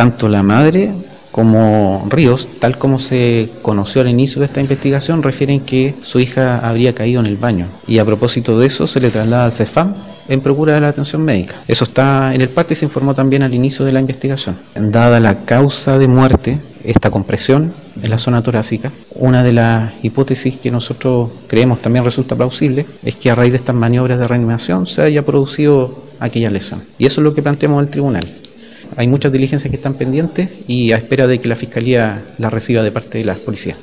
Tanto la madre como Ríos, tal como se conoció al inicio de esta investigación, refieren que su hija habría caído en el baño. Y a propósito de eso, se le traslada al CEFAM en procura de la atención médica. Eso está en el parte y se informó también al inicio de la investigación. Dada la causa de muerte, esta compresión en la zona torácica, una de las hipótesis que nosotros creemos también resulta plausible es que a raíz de estas maniobras de reanimación se haya producido aquella lesión. Y eso es lo que planteamos al tribunal. Hay muchas diligencias que están pendientes y a espera de que la Fiscalía la reciba de parte de las policías.